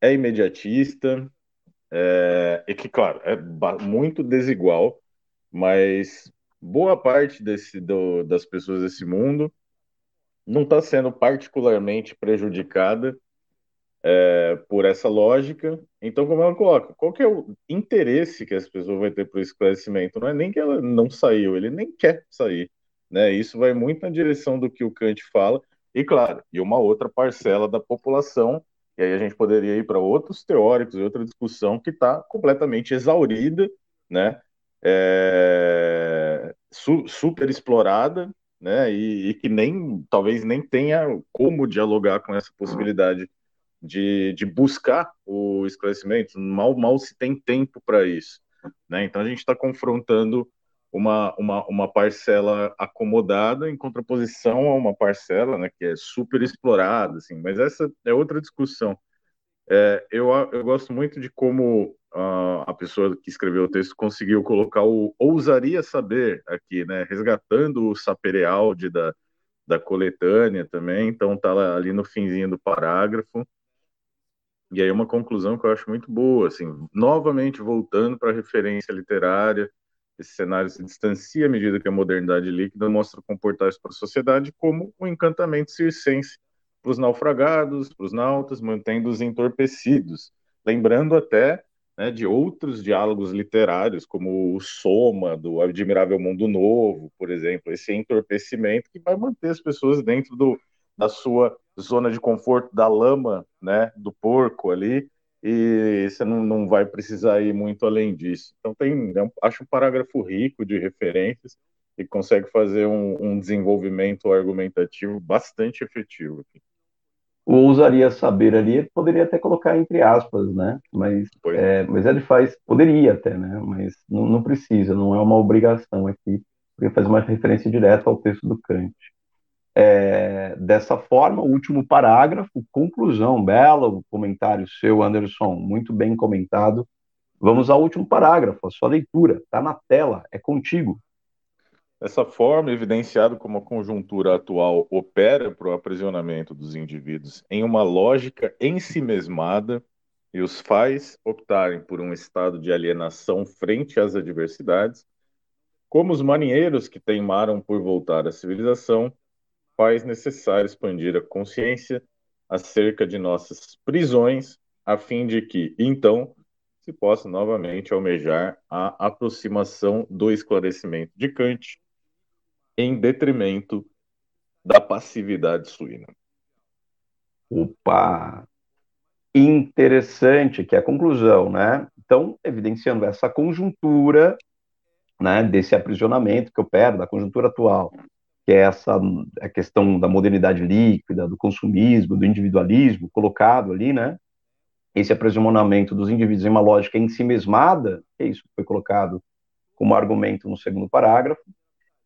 é imediatista, é, e que, claro, é muito desigual, mas boa parte desse, do, das pessoas desse mundo não está sendo particularmente prejudicada é, por essa lógica. Então, como ela coloca, qual que é o interesse que as pessoas vão ter por esclarecimento? Não é nem que ela não saiu, ele nem quer sair. Né? Isso vai muito na direção do que o Kant fala, e claro, e uma outra parcela da população, e aí a gente poderia ir para outros teóricos e outra discussão que está completamente exaurida, né? É, su, super explorada, né? E, e, que nem talvez nem tenha como dialogar com essa possibilidade de, de buscar o esclarecimento, mal, mal se tem tempo para isso. Né? Então a gente está confrontando uma, uma, uma parcela acomodada em contraposição a uma parcela né, que é super explorada, assim, mas essa é outra discussão. É, eu, eu gosto muito de como uh, a pessoa que escreveu o texto conseguiu colocar o ousaria saber aqui, né, resgatando o saperealde da, da coletânea também, então tá ali no finzinho do parágrafo, e aí uma conclusão que eu acho muito boa, assim, novamente voltando para a referência literária, esse cenário se distancia à medida que a modernidade líquida mostra comportar-se para a sociedade como um encantamento circense para os naufragados, para os nautas, mantendo-os entorpecidos, lembrando até né, de outros diálogos literários, como o Soma, do Admirável Mundo Novo, por exemplo, esse entorpecimento que vai manter as pessoas dentro do, da sua zona de conforto da lama, né, do porco ali, e você não, não vai precisar ir muito além disso. Então tem, é acho um parágrafo rico de referências e consegue fazer um, um desenvolvimento argumentativo bastante efetivo. Aqui. O ousaria saber ali poderia até colocar entre aspas, né? Mas, é, mas ele faz, poderia até, né? Mas não, não precisa, não é uma obrigação aqui, porque faz uma referência direta ao texto do Kant. é, dessa forma, o último parágrafo, conclusão, belo comentário seu, Anderson, muito bem comentado. Vamos ao último parágrafo, a sua leitura, está na tela, é contigo. Dessa forma, evidenciado como a conjuntura atual opera para o aprisionamento dos indivíduos em uma lógica ensimesmada e os faz optarem por um estado de alienação frente às adversidades, como os marinheiros que teimaram por voltar à civilização, faz necessário expandir a consciência acerca de nossas prisões, a fim de que, então, se possa novamente almejar a aproximação do esclarecimento de Kant em detrimento da passividade suína. Opa! Interessante, que é a conclusão, né? Então, evidenciando essa conjuntura né, desse aprisionamento que opera, da conjuntura atual, que é essa a questão da modernidade líquida, do consumismo, do individualismo colocado ali, né? Esse aprisionamento dos indivíduos em uma lógica em si mesmada, que é isso que foi colocado como argumento no segundo parágrafo,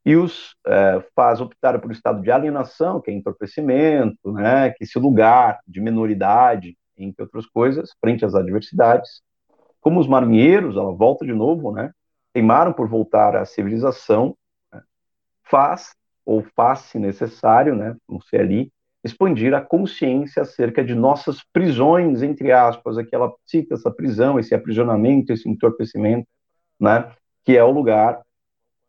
e os é, faz optar por um estado de alienação, que é entorpecimento, né? Que esse lugar de minoridade, entre outras coisas, frente às adversidades. Como os marinheiros, ela volta de novo, né? Teimaram por voltar à civilização, né? faz ou faz-se necessário, né, não sei ali, expandir a consciência acerca de nossas prisões, entre aspas, aqui ela cita essa prisão, esse aprisionamento, esse entorpecimento, né, que é o lugar,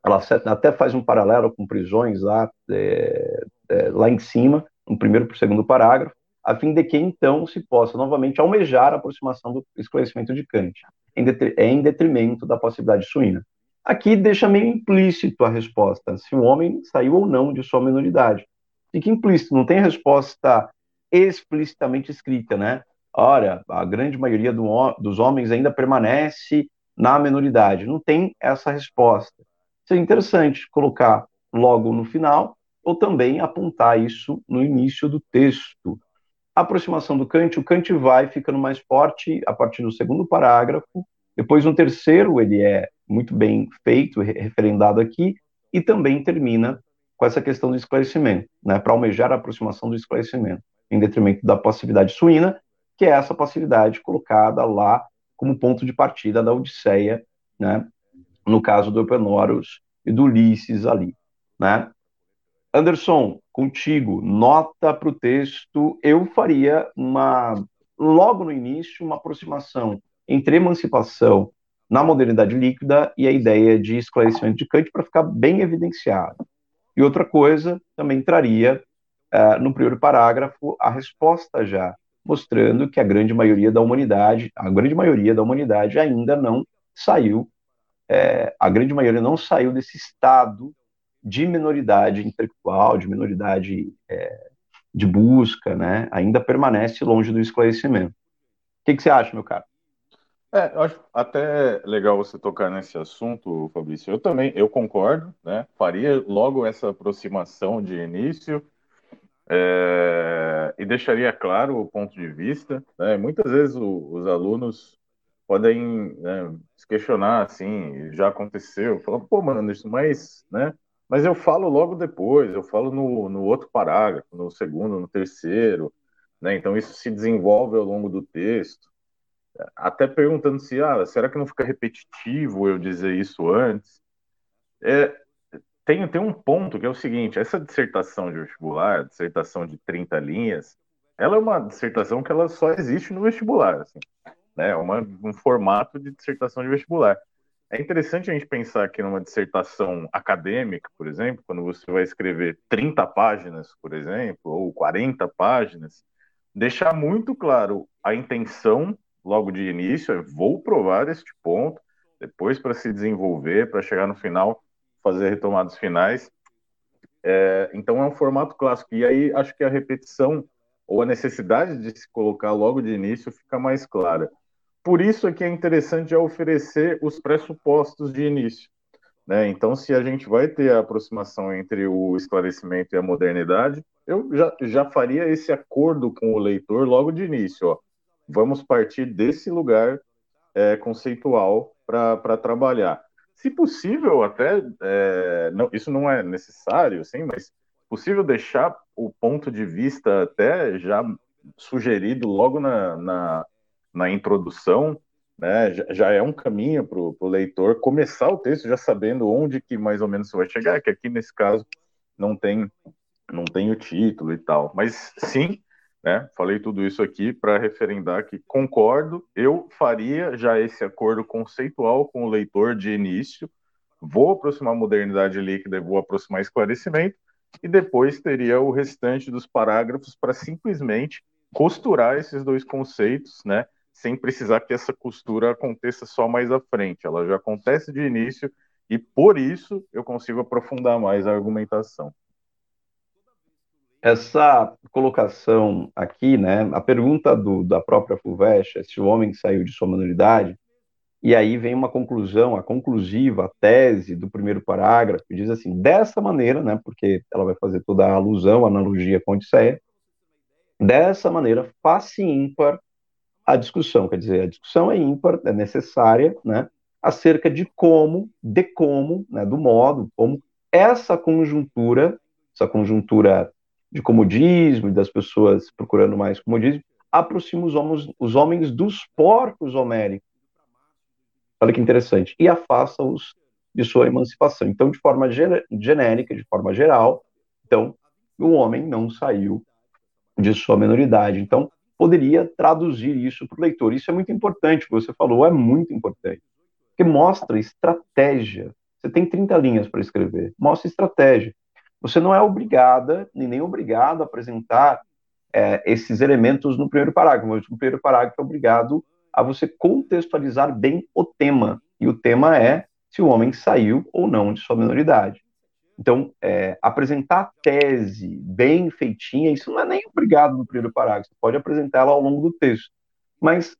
ela até faz um paralelo com prisões lá, é, é, lá em cima, no primeiro para o segundo parágrafo, a fim de que então se possa novamente almejar a aproximação do esclarecimento de Kant, em detrimento da possibilidade suína. Aqui deixa meio implícito a resposta, se o homem saiu ou não de sua minoridade. Fica implícito, não tem resposta explicitamente escrita, né? Ora, a grande maioria do, dos homens ainda permanece na minoridade. Não tem essa resposta. Seria interessante colocar logo no final ou também apontar isso no início do texto. A aproximação do Kant, o Kant vai ficando mais forte a partir do segundo parágrafo, depois no terceiro ele é muito bem feito, referendado aqui, e também termina com essa questão do esclarecimento, né, para almejar a aproximação do esclarecimento, em detrimento da passividade suína, que é essa passividade colocada lá como ponto de partida da Odisseia, né, no caso do Epenórios e do Ulisses ali, né. Anderson, contigo, nota para o texto, eu faria uma, logo no início, uma aproximação entre emancipação na modernidade líquida e a ideia de esclarecimento de Kant para ficar bem evidenciado. E outra coisa também traria uh, no primeiro parágrafo a resposta já mostrando que a grande maioria da humanidade, a grande maioria da humanidade ainda não saiu, é, a grande maioria não saiu desse estado de minoridade intelectual, de minoridade é, de busca, né? Ainda permanece longe do esclarecimento. O que, que você acha, meu caro? É, eu acho até legal você tocar nesse assunto, Fabrício. Eu também, eu concordo, né? Faria logo essa aproximação de início é, e deixaria claro o ponto de vista. Né? Muitas vezes o, os alunos podem né, se questionar assim, já aconteceu, falar, pô, mano, isso, mas, né? Mas eu falo logo depois, eu falo no, no outro parágrafo, no segundo, no terceiro, né? Então isso se desenvolve ao longo do texto até perguntando se, ah, será que não fica repetitivo eu dizer isso antes? É, tem, tem um ponto que é o seguinte, essa dissertação de vestibular, dissertação de 30 linhas, ela é uma dissertação que ela só existe no vestibular, assim, né? Uma, um formato de dissertação de vestibular. É interessante a gente pensar que numa dissertação acadêmica, por exemplo, quando você vai escrever 30 páginas, por exemplo, ou 40 páginas, deixar muito claro a intenção logo de início, é, vou provar este ponto, depois para se desenvolver, para chegar no final, fazer retomadas finais. É, então é um formato clássico. E aí acho que a repetição ou a necessidade de se colocar logo de início fica mais clara. Por isso é que é interessante já oferecer os pressupostos de início. Né? Então, se a gente vai ter a aproximação entre o esclarecimento e a modernidade, eu já, já faria esse acordo com o leitor logo de início. Ó vamos partir desse lugar é, conceitual para trabalhar. Se possível, até, é, não, isso não é necessário, sim, mas possível deixar o ponto de vista até já sugerido logo na, na, na introdução, né, já, é um caminho para o leitor começar o texto já sabendo onde que mais ou menos você vai chegar, que aqui nesse caso não tem não tem o título e tal. Mas sim, né, falei tudo isso aqui para referendar que concordo, eu faria já esse acordo conceitual com o leitor de início, vou aproximar modernidade líquida vou aproximar esclarecimento, e depois teria o restante dos parágrafos para simplesmente costurar esses dois conceitos, né, sem precisar que essa costura aconteça só mais à frente. Ela já acontece de início e por isso eu consigo aprofundar mais a argumentação. Essa colocação aqui, né, a pergunta do, da própria Fulvestre se o homem saiu de sua minoridade, e aí vem uma conclusão, a conclusiva, a tese do primeiro parágrafo, diz assim, dessa maneira, né, porque ela vai fazer toda a alusão, a analogia com a Odisseia, dessa maneira, face ímpar a discussão, quer dizer, a discussão é ímpar, é necessária, né, acerca de como, de como, né, do modo, como essa conjuntura, essa conjuntura de comodismo das pessoas procurando mais comodismo, aproxima os homens, os homens dos porcos homéricos. Olha que interessante. E afasta-os de sua emancipação. Então, de forma genérica, de forma geral, então, o homem não saiu de sua menoridade. Então, poderia traduzir isso para o leitor. Isso é muito importante, o que você falou é muito importante. Porque mostra estratégia. Você tem 30 linhas para escrever. Mostra estratégia. Você não é obrigada, nem obrigado a apresentar é, esses elementos no primeiro parágrafo, mas no primeiro parágrafo é obrigado a você contextualizar bem o tema. E o tema é se o homem saiu ou não de sua minoridade. Então, é, apresentar tese bem feitinha, isso não é nem obrigado no primeiro parágrafo, você pode apresentá-la ao longo do texto. Mas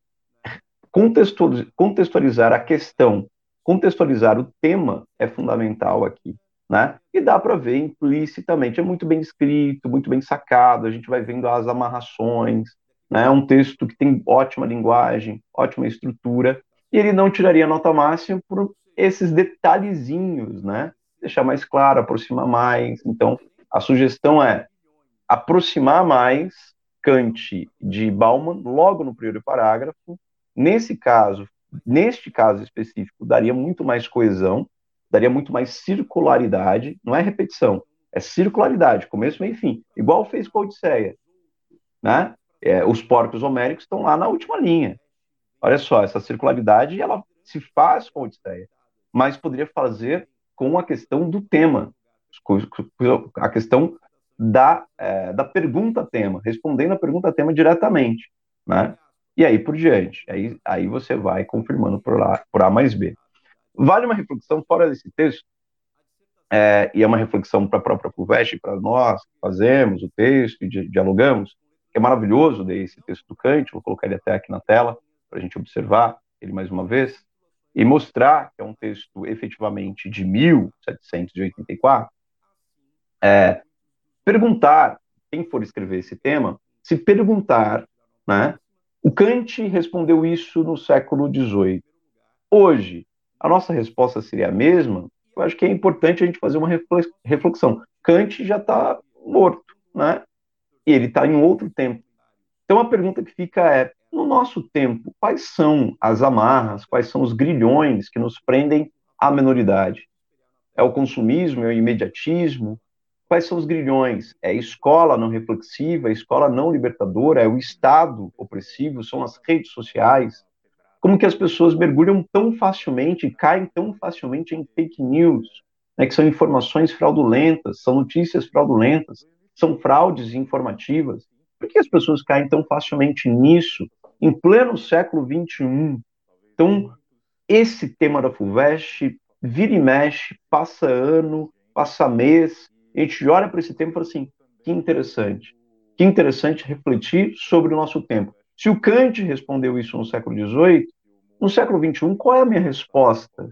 contextualizar a questão, contextualizar o tema é fundamental aqui né? E dá para ver implicitamente, é muito bem escrito, muito bem sacado, a gente vai vendo as amarrações, né? É um texto que tem ótima linguagem, ótima estrutura, e ele não tiraria nota máxima por esses detalhezinhos, né? Deixar mais claro, aproximar mais. Então, a sugestão é aproximar mais Kant de Bauman logo no primeiro parágrafo. Nesse caso, neste caso específico, daria muito mais coesão, daria muito mais circularidade, não é repetição, é circularidade, começo, meio e fim, igual fez com a Odisseia, né? É, os porcos homéricos estão lá na última linha. Olha só, essa circularidade ela se faz com a Odisseia, mas poderia fazer com a questão do tema, a questão da, é, da pergunta-tema, respondendo a pergunta-tema diretamente, né? E aí por diante. Aí, aí você vai confirmando por, A, por A mais B. Vale uma reflexão fora desse texto, é, e é uma reflexão para a própria FUVEST, para nós que fazemos o texto e dialogamos, que é maravilhoso desse texto do Kant, vou colocar ele até aqui na tela, para a gente observar ele mais uma vez, e mostrar que é um texto efetivamente de 1784, é, perguntar, quem for escrever esse tema, se perguntar, né, o Kant respondeu isso no século XVIII. Hoje, a nossa resposta seria a mesma, eu acho que é importante a gente fazer uma reflexão. Kant já está morto, né? E ele está em outro tempo. Então a pergunta que fica é: no nosso tempo, quais são as amarras, quais são os grilhões que nos prendem à menoridade? É o consumismo, é o imediatismo? Quais são os grilhões? É a escola não reflexiva, a escola não libertadora, é o Estado opressivo, são as redes sociais, como que as pessoas mergulham tão facilmente, caem tão facilmente em fake news, né, que são informações fraudulentas, são notícias fraudulentas, são fraudes informativas. Por que as pessoas caem tão facilmente nisso, em pleno século XXI? Então, esse tema da FUVEST vira e mexe, passa ano, passa mês, a gente olha para esse tempo e fala assim, que interessante, que interessante refletir sobre o nosso tempo. Se o Kant respondeu isso no século XVIII, no século XXI, qual é a minha resposta?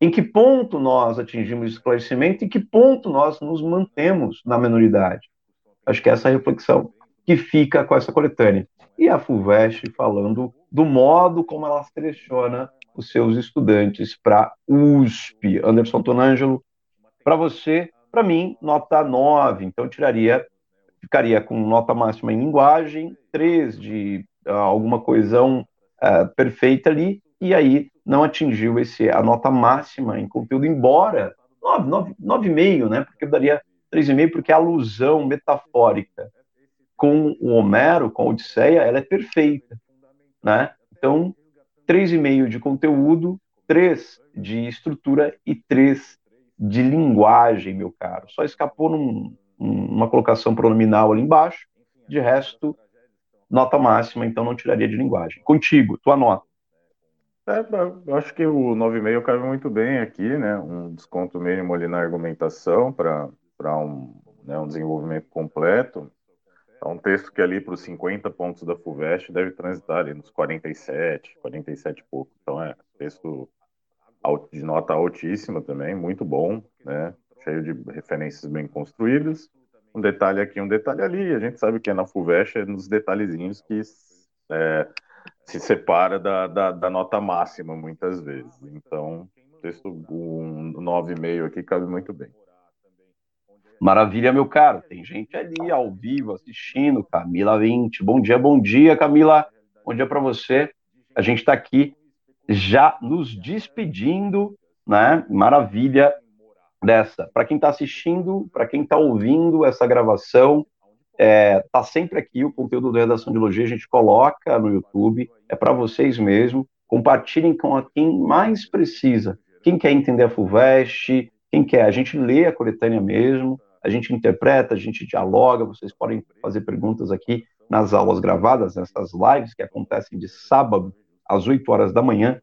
Em que ponto nós atingimos esclarecimento e que ponto nós nos mantemos na minoridade? Acho que é essa reflexão que fica com essa coletânea. E a FUVEST falando do modo como ela seleciona os seus estudantes para USP. Anderson Tonângelo, para você, para mim, nota 9. Então, tiraria, ficaria com nota máxima em linguagem, 3 de uh, alguma coesão uh, perfeita ali, e aí não atingiu esse, a nota máxima em conteúdo, embora 9,5, né? Porque eu daria 3,5 porque a alusão metafórica com o Homero, com a Odisseia, ela é perfeita, né? Então, 3,5 de conteúdo, 3 de estrutura e 3 de linguagem, meu caro. Só escapou num, numa colocação pronominal ali embaixo, de resto, nota máxima, então não tiraria de linguagem. Contigo, tua nota. É, eu acho que o 9,5 cabe muito bem aqui, né? Um desconto mínimo ali na argumentação para um, né, um desenvolvimento completo. É um texto que ali para os 50 pontos da FUVEST deve transitar ali nos 47, 47 e pouco. Então é texto de nota altíssima também, muito bom, né? Cheio de referências bem construídas. Um detalhe aqui, um detalhe ali. A gente sabe que é na FUVEST é nos detalhezinhos que é, se separa da, da, da, nota máxima muitas vezes. Então, texto um 9,5 aqui cabe muito bem. Maravilha, meu caro. Tem gente ali ao vivo assistindo. Camila 20. Bom dia, bom dia, Camila. Bom dia para você. A gente está aqui já nos despedindo, né? Maravilha dessa. Para quem está assistindo, para quem está ouvindo essa gravação, é, tá sempre aqui o conteúdo da Redação de Logia, a gente coloca no YouTube, é para vocês mesmo. Compartilhem com quem mais precisa. Quem quer entender a FUVEST, quem quer, a gente lê a coletânea mesmo, a gente interpreta, a gente dialoga, vocês podem fazer perguntas aqui nas aulas gravadas, nessas lives que acontecem de sábado às 8 horas da manhã,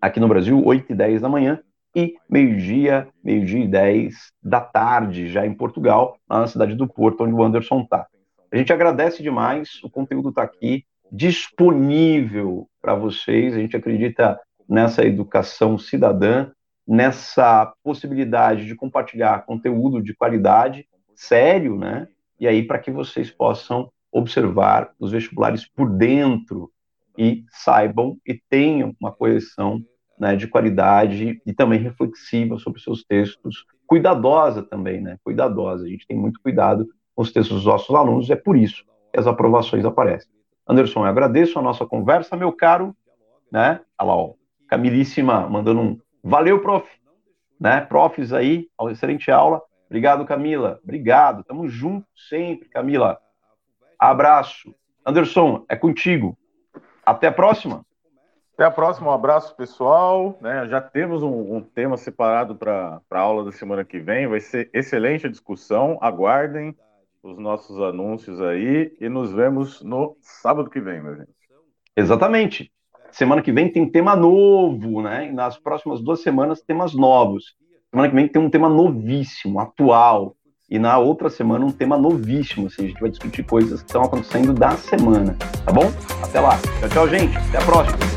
aqui no Brasil, 8 e 10 da manhã, e meio-dia, meio-dia e 10 da tarde, já em Portugal, na cidade do Porto, onde o Anderson está. A gente agradece demais, o conteúdo está aqui, disponível para vocês, a gente acredita nessa educação cidadã, nessa possibilidade de compartilhar conteúdo de qualidade, sério, né? E aí para que vocês possam observar os vestibulares por dentro e saibam e tenham uma correção né, de qualidade e também reflexiva sobre seus textos, cuidadosa também, né? Cuidadosa. A gente tem muito cuidado com os textos dos nossos alunos, é por isso que as aprovações aparecem. Anderson, eu agradeço a nossa conversa, meu caro, né? Olha lá, ó, Camilíssima mandando um Valeu, prof. Né? Profs aí, excelente aula. Obrigado, Camila. Obrigado. Tamo junto sempre, Camila. Abraço. Anderson, é contigo. Até a próxima. Até a próxima, um abraço pessoal. Né? Já temos um, um tema separado para a aula da semana que vem. Vai ser excelente a discussão. Aguardem os nossos anúncios aí e nos vemos no sábado que vem, meu gente. Exatamente. Semana que vem tem tema novo, né? E nas próximas duas semanas, temas novos. Semana que vem tem um tema novíssimo, atual. E na outra semana, um tema novíssimo. Assim, a gente vai discutir coisas que estão acontecendo da semana. Tá bom? Até lá. Tchau, tchau, gente. Até a próxima.